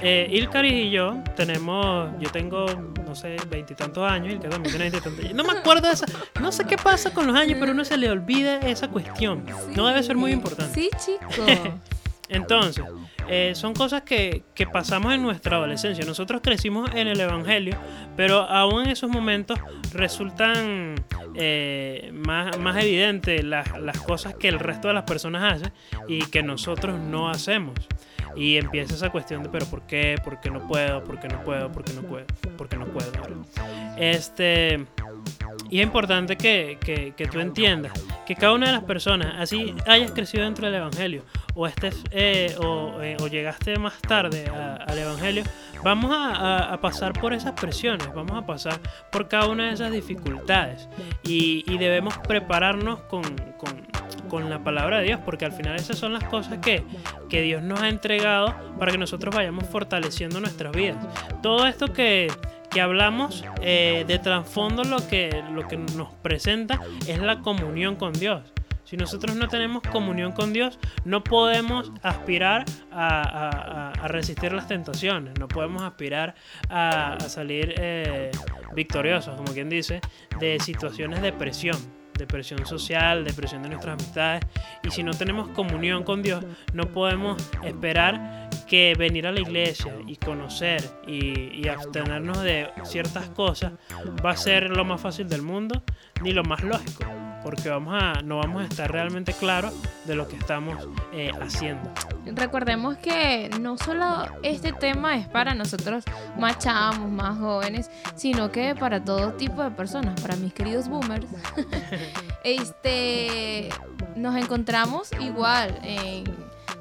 eh, Ilkari y yo tenemos, yo tengo, no sé, veintitantos años, Ilkari también tiene veintitantos No me acuerdo de esa, no sé qué pasa con los años, pero uno se le olvida esa cuestión. No debe ser muy importante. Sí, chico. Entonces, eh, son cosas que, que, pasamos en nuestra adolescencia. Nosotros crecimos en el Evangelio, pero aún en esos momentos resultan eh, más, más evidentes las, las cosas que el resto de las personas hacen y que nosotros no hacemos. Y empieza esa cuestión de, pero ¿por qué? ¿Por qué no puedo? ¿Por qué no puedo? ¿Por qué no puedo? ¿Por qué no puedo? Este, y es importante que, que, que, tú entiendas que cada una de las personas, así hayas crecido dentro del Evangelio o, estés, eh, o, eh, o, llegaste más tarde al Evangelio, vamos a, a, pasar por esas presiones, vamos a pasar por cada una de esas dificultades y, y debemos prepararnos con, con, con, la palabra de Dios, porque al final esas son las cosas que, que Dios nos ha entregado para que nosotros vayamos fortaleciendo nuestras vidas. Todo esto que que hablamos eh, de trasfondo lo que, lo que nos presenta es la comunión con Dios. Si nosotros no tenemos comunión con Dios, no podemos aspirar a, a, a resistir las tentaciones, no podemos aspirar a, salir eh, victoriosos, como quien dice, de situaciones de presión de presión social, de presión de nuestras amistades. Y si no tenemos comunión con Dios, no podemos esperar que venir a la iglesia y conocer y, y, abstenernos de ciertas cosas va a ser lo más fácil del mundo ni lo más lógico porque vamos a, no vamos a estar realmente claros de lo que estamos eh, haciendo. Recordemos que no solo este tema es para nosotros más chamos, más jóvenes, sino que para todo tipo de personas, para mis queridos boomers. este, nos encontramos igual en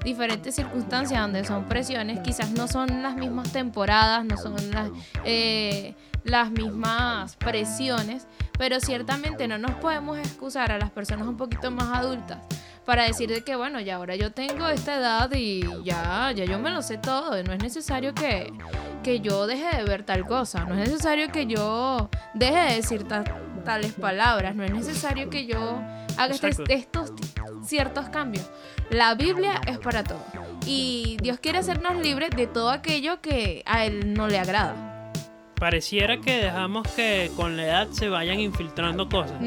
diferentes circunstancias donde son presiones, quizás no son las mismas temporadas, no son las, eh, las mismas presiones, pero ciertamente no nos podemos excusar a las personas un poquito más adultas para decir de que bueno, ya ahora yo tengo esta edad y ya, ya yo me lo sé todo, no es necesario que, que yo deje de ver tal cosa, no es necesario que yo deje de decir tales palabras, no es necesario que yo haga este, estos ciertos cambios. La Biblia es para todo. Y Dios quiere hacernos libres de todo aquello que a Él no le agrada pareciera que dejamos que con la edad se vayan infiltrando cosas.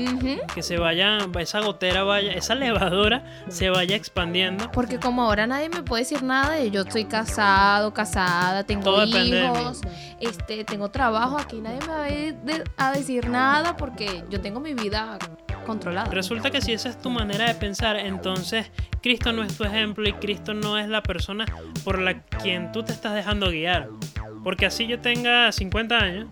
Que se vayan, esa gotera vaya, esa levadura se vaya expandiendo. Porque como ahora nadie me puede decir nada de yo estoy casado, casada, tengo hijos, este, tengo trabajo, aquí nadie me va a decir nada porque yo tengo mi vida controlada. Resulta que si esa es tu manera de pensar, entonces Cristo no es tu ejemplo y Cristo no es la persona por la quien tú te estás dejando guiar. Porque así yo tenga 50 años,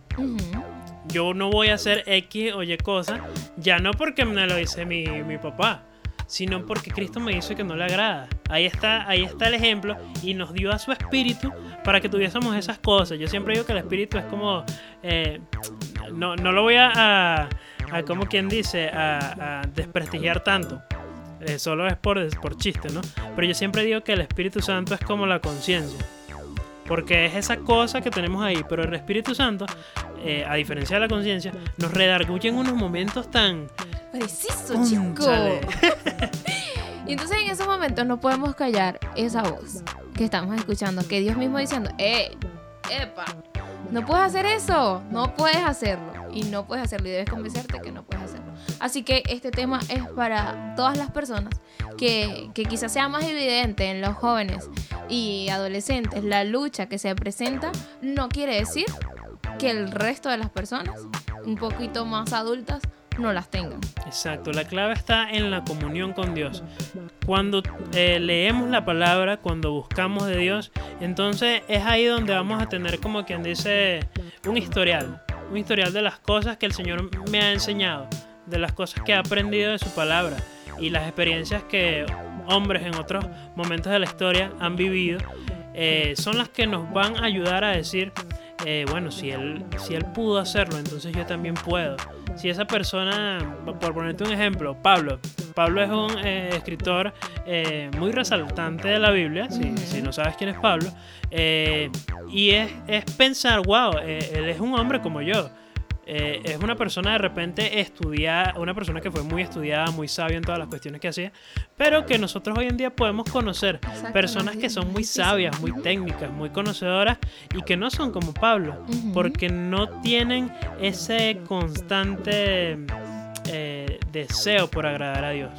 yo no voy a hacer X o Y cosas, ya no porque me lo dice mi, mi papá, sino porque Cristo me dice que no le agrada. Ahí está, ahí está el ejemplo y nos dio a su espíritu para que tuviésemos esas cosas. Yo siempre digo que el espíritu es como, eh, no, no, lo voy a, a, como quien dice, a, a desprestigiar tanto. Eh, solo es por, por chiste, ¿no? Pero yo siempre digo que el Espíritu Santo es como la conciencia. Porque es esa cosa que tenemos ahí. Pero el Espíritu Santo, eh, a diferencia de la conciencia, nos redarguye en unos momentos tan. Preciso, chico. y entonces en esos momentos no podemos callar esa voz que estamos escuchando. Que Dios mismo diciendo, ¡eh! ¡Epa! No puedes hacer eso, no puedes hacerlo y no puedes hacerlo y debes convencerte que no puedes hacerlo. Así que este tema es para todas las personas que, que quizás sea más evidente en los jóvenes y adolescentes la lucha que se presenta, no quiere decir que el resto de las personas, un poquito más adultas, no las tengan. Exacto, la clave está en la comunión con Dios. Cuando eh, leemos la palabra, cuando buscamos de Dios, entonces es ahí donde vamos a tener como quien dice un historial, un historial de las cosas que el Señor me ha enseñado, de las cosas que he aprendido de su palabra y las experiencias que hombres en otros momentos de la historia han vivido, eh, son las que nos van a ayudar a decir, eh, bueno, si él, si él pudo hacerlo, entonces yo también puedo. Si esa persona, por ponerte un ejemplo, Pablo, Pablo es un eh, escritor muy resaltante de la Biblia, si, si, no sabes quién es Pablo, y es, es pensar, wow, él es un hombre como yo eh, es una persona de repente estudiada, una persona que fue muy estudiada, muy sabia en todas las cuestiones que hacía, pero que nosotros hoy en día podemos conocer personas que son muy sabias, muy técnicas, muy conocedoras y que no son como Pablo, porque no tienen ese constante eh, deseo por agradar a Dios.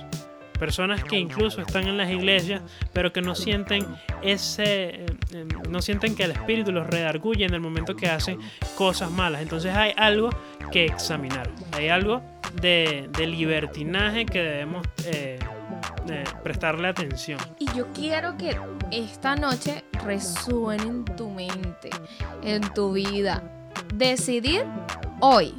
Personas que incluso están en las iglesias, pero que no sienten ese, eh, no sienten que el Espíritu los redarguye en el momento que hacen cosas malas. Entonces hay algo que examinar. Hay algo de, libertinaje que debemos eh, prestarle atención. Y yo quiero que esta noche resuene en tu mente, en tu vida. Decidir hoy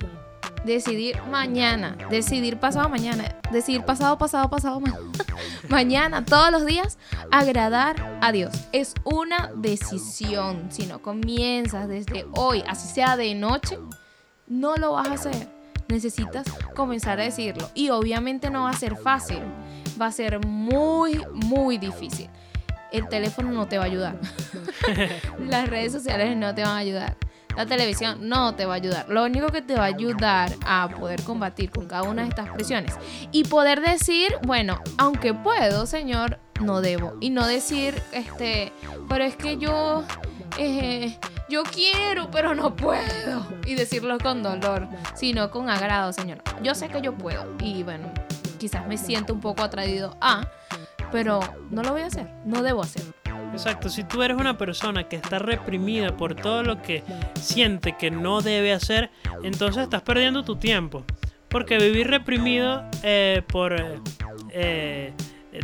decidir mañana, decidir pasado mañana, decidir pasado, pasado, pasado mañana, todos los días, agradar a Dios. Es una decisión. Si no comienzas desde hoy, así sea de noche, no lo vas a hacer. Necesitas comenzar a decirlo. Y obviamente no va a ser fácil. Va a ser muy, muy difícil. El teléfono no te va a ayudar. Las redes sociales no te van a ayudar la televisión no te va a ayudar. Lo único que te va a ayudar a poder combatir con cada una de estas presiones y poder decir, bueno, aunque puedo, Señor, no debo. Y no decir, este, pero es que yo, eh, yo quiero, pero no puedo. Y decirlo con dolor, sino con agrado, Señor. Yo sé que yo puedo. Y bueno, quizás me siento un poco atraído a, pero no lo voy a hacer, no debo hacerlo. Exacto, si tú eres una persona que está reprimida por todo lo que siente que no debe hacer, entonces estás perdiendo tu tiempo. Porque vivir reprimido eh, por eh,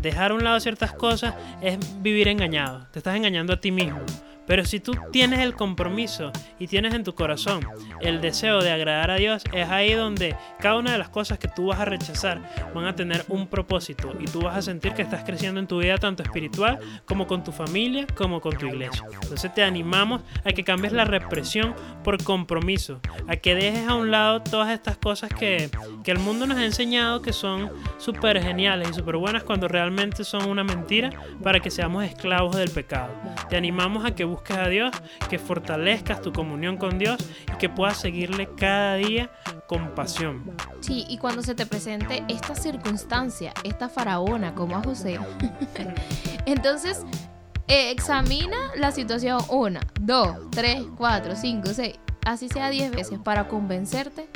dejar a un lado ciertas cosas es vivir engañado. Te estás engañando a ti mismo. Pero si tú tienes el compromiso y tienes en tu corazón el deseo de agradar a Dios, es ahí donde cada una de las cosas que tú vas a rechazar van a tener un propósito y tú vas a sentir que estás creciendo en tu vida tanto espiritual como con tu familia como con tu iglesia. Entonces te animamos a que cambies la represión por compromiso, a que dejes a un lado todas estas cosas que, que el mundo nos ha enseñado que son súper geniales y súper buenas cuando realmente son una mentira para que seamos esclavos del pecado. Te animamos a que busques a Dios, que fortalezcas tu comunión con Dios y que puedas seguirle cada día con pasión. Sí, y cuando se te presente esta circunstancia, esta faraona como a José, entonces eh, examina la situación una, dos, tres, cuatro, cinco, seis, así sea diez veces para convencerte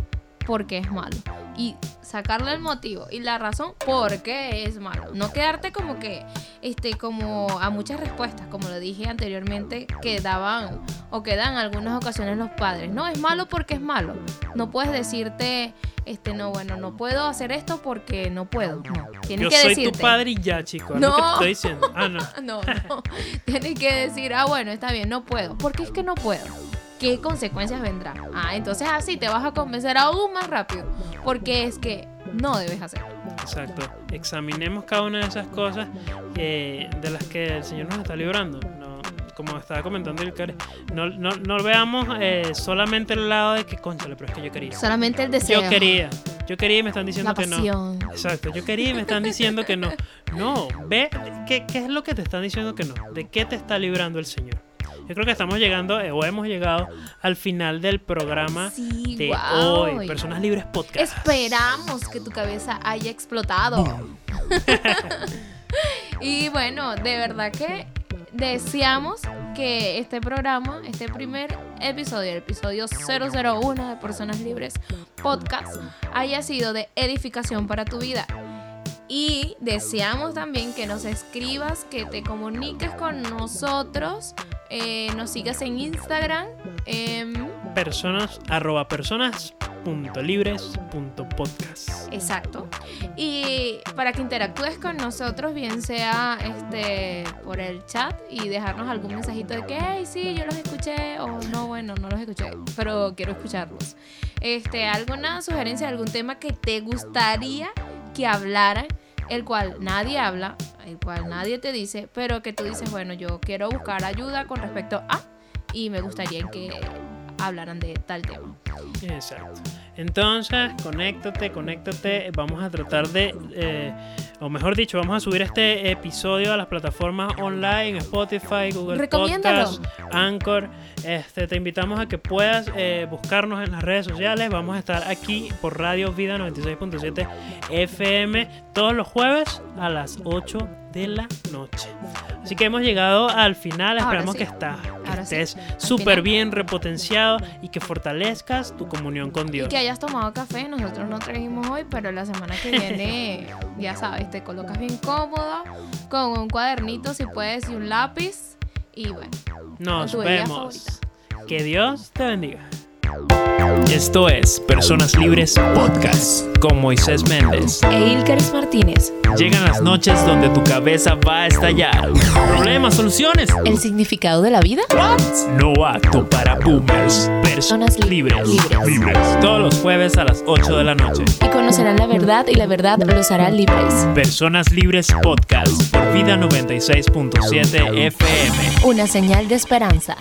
porque es malo. Y sacarle el motivo y la razón por qué es malo. No quedarte como que, este, como a muchas respuestas, como lo dije anteriormente, que daban o que dan algunas ocasiones los padres. No, es malo porque es malo. No puedes decirte, este, no, bueno, no puedo hacer esto porque no puedo. No, tienes Yo soy tu padre y ya, chico. no. que te estoy diciendo. Ah, no. no, no. Tienes que decir, ah, bueno, está bien, no puedo. Porque es que no puedo qué consecuencias vendrán. Ah, entonces así te vas a convencer aún más rápido, porque es que no debes hacer. Exacto. Examinemos cada una de esas cosas eh, de las que el Señor nos está librando. No, como estaba comentando el no, no, no veamos eh, solamente el lado de que, conchale, pero es que yo quería. Solamente el deseo. Yo quería. Yo quería y me están diciendo que no. Exacto. Yo quería y me están diciendo que no. No, ve qué, qué es lo que te están diciendo que no. ¿De qué te está librando el Señor? Yo creo que estamos llegando, eh, o hemos llegado al final del programa de hoy. Personas Libres Podcast. Esperamos que tu cabeza haya explotado. y bueno, de verdad que deseamos que este programa, este primer episodio, el episodio 001 de Personas Libres Podcast, haya sido de edificación para tu vida. Y deseamos también que nos escribas, que te comuniques con nosotros eh, nos sigas en Instagram. personas, arroba personas Exacto. Y para que interactúes con nosotros, bien sea este por el chat y dejarnos algún mensajito de que, hey, sí, yo los escuché, o no, bueno, no los escuché, pero quiero escucharlos. Este, alguna sugerencia, algún tema que te gustaría que hablaran el cual nadie habla, el cual nadie te dice, pero que tú dices, bueno, yo quiero buscar ayuda con respecto a, y me gustaría que hablaran de tal tema. Exacto. Entonces, conéctate, conéctate. Vamos a tratar de, eh, o mejor dicho, vamos a subir este episodio a las plataformas online, Spotify, Google Podcast, Anchor. Este, te invitamos a que puedas eh, buscarnos en las redes sociales. Vamos a estar aquí por Radio Vida 96.7 FM todos los jueves a las 8 de la noche. Así que hemos llegado al final. Esperamos que, está, estés súper bien repotenciado y que fortalezcas tu comunión con Dios. Y que hayas tomado café. Nosotros no trajimos hoy, pero la semana que viene, ya sabes, te colocas bien cómodo con un cuadernito, si puedes, y un lápiz. Y bueno, nos vemos. Que Dios te bendiga. Esto es Personas Libres Podcast con Moisés Méndez e Ilkaris Martínez. Llegan las noches donde tu cabeza va a estallar. Problemas, soluciones. El significado de la vida. What? No acto para boomers. Personas libres. libres. Todos los jueves a las 8 de la noche. Y conocerán la verdad y la verdad los hará libres. Personas Libres Podcast por Vida 96.7 FM. Una señal de esperanza.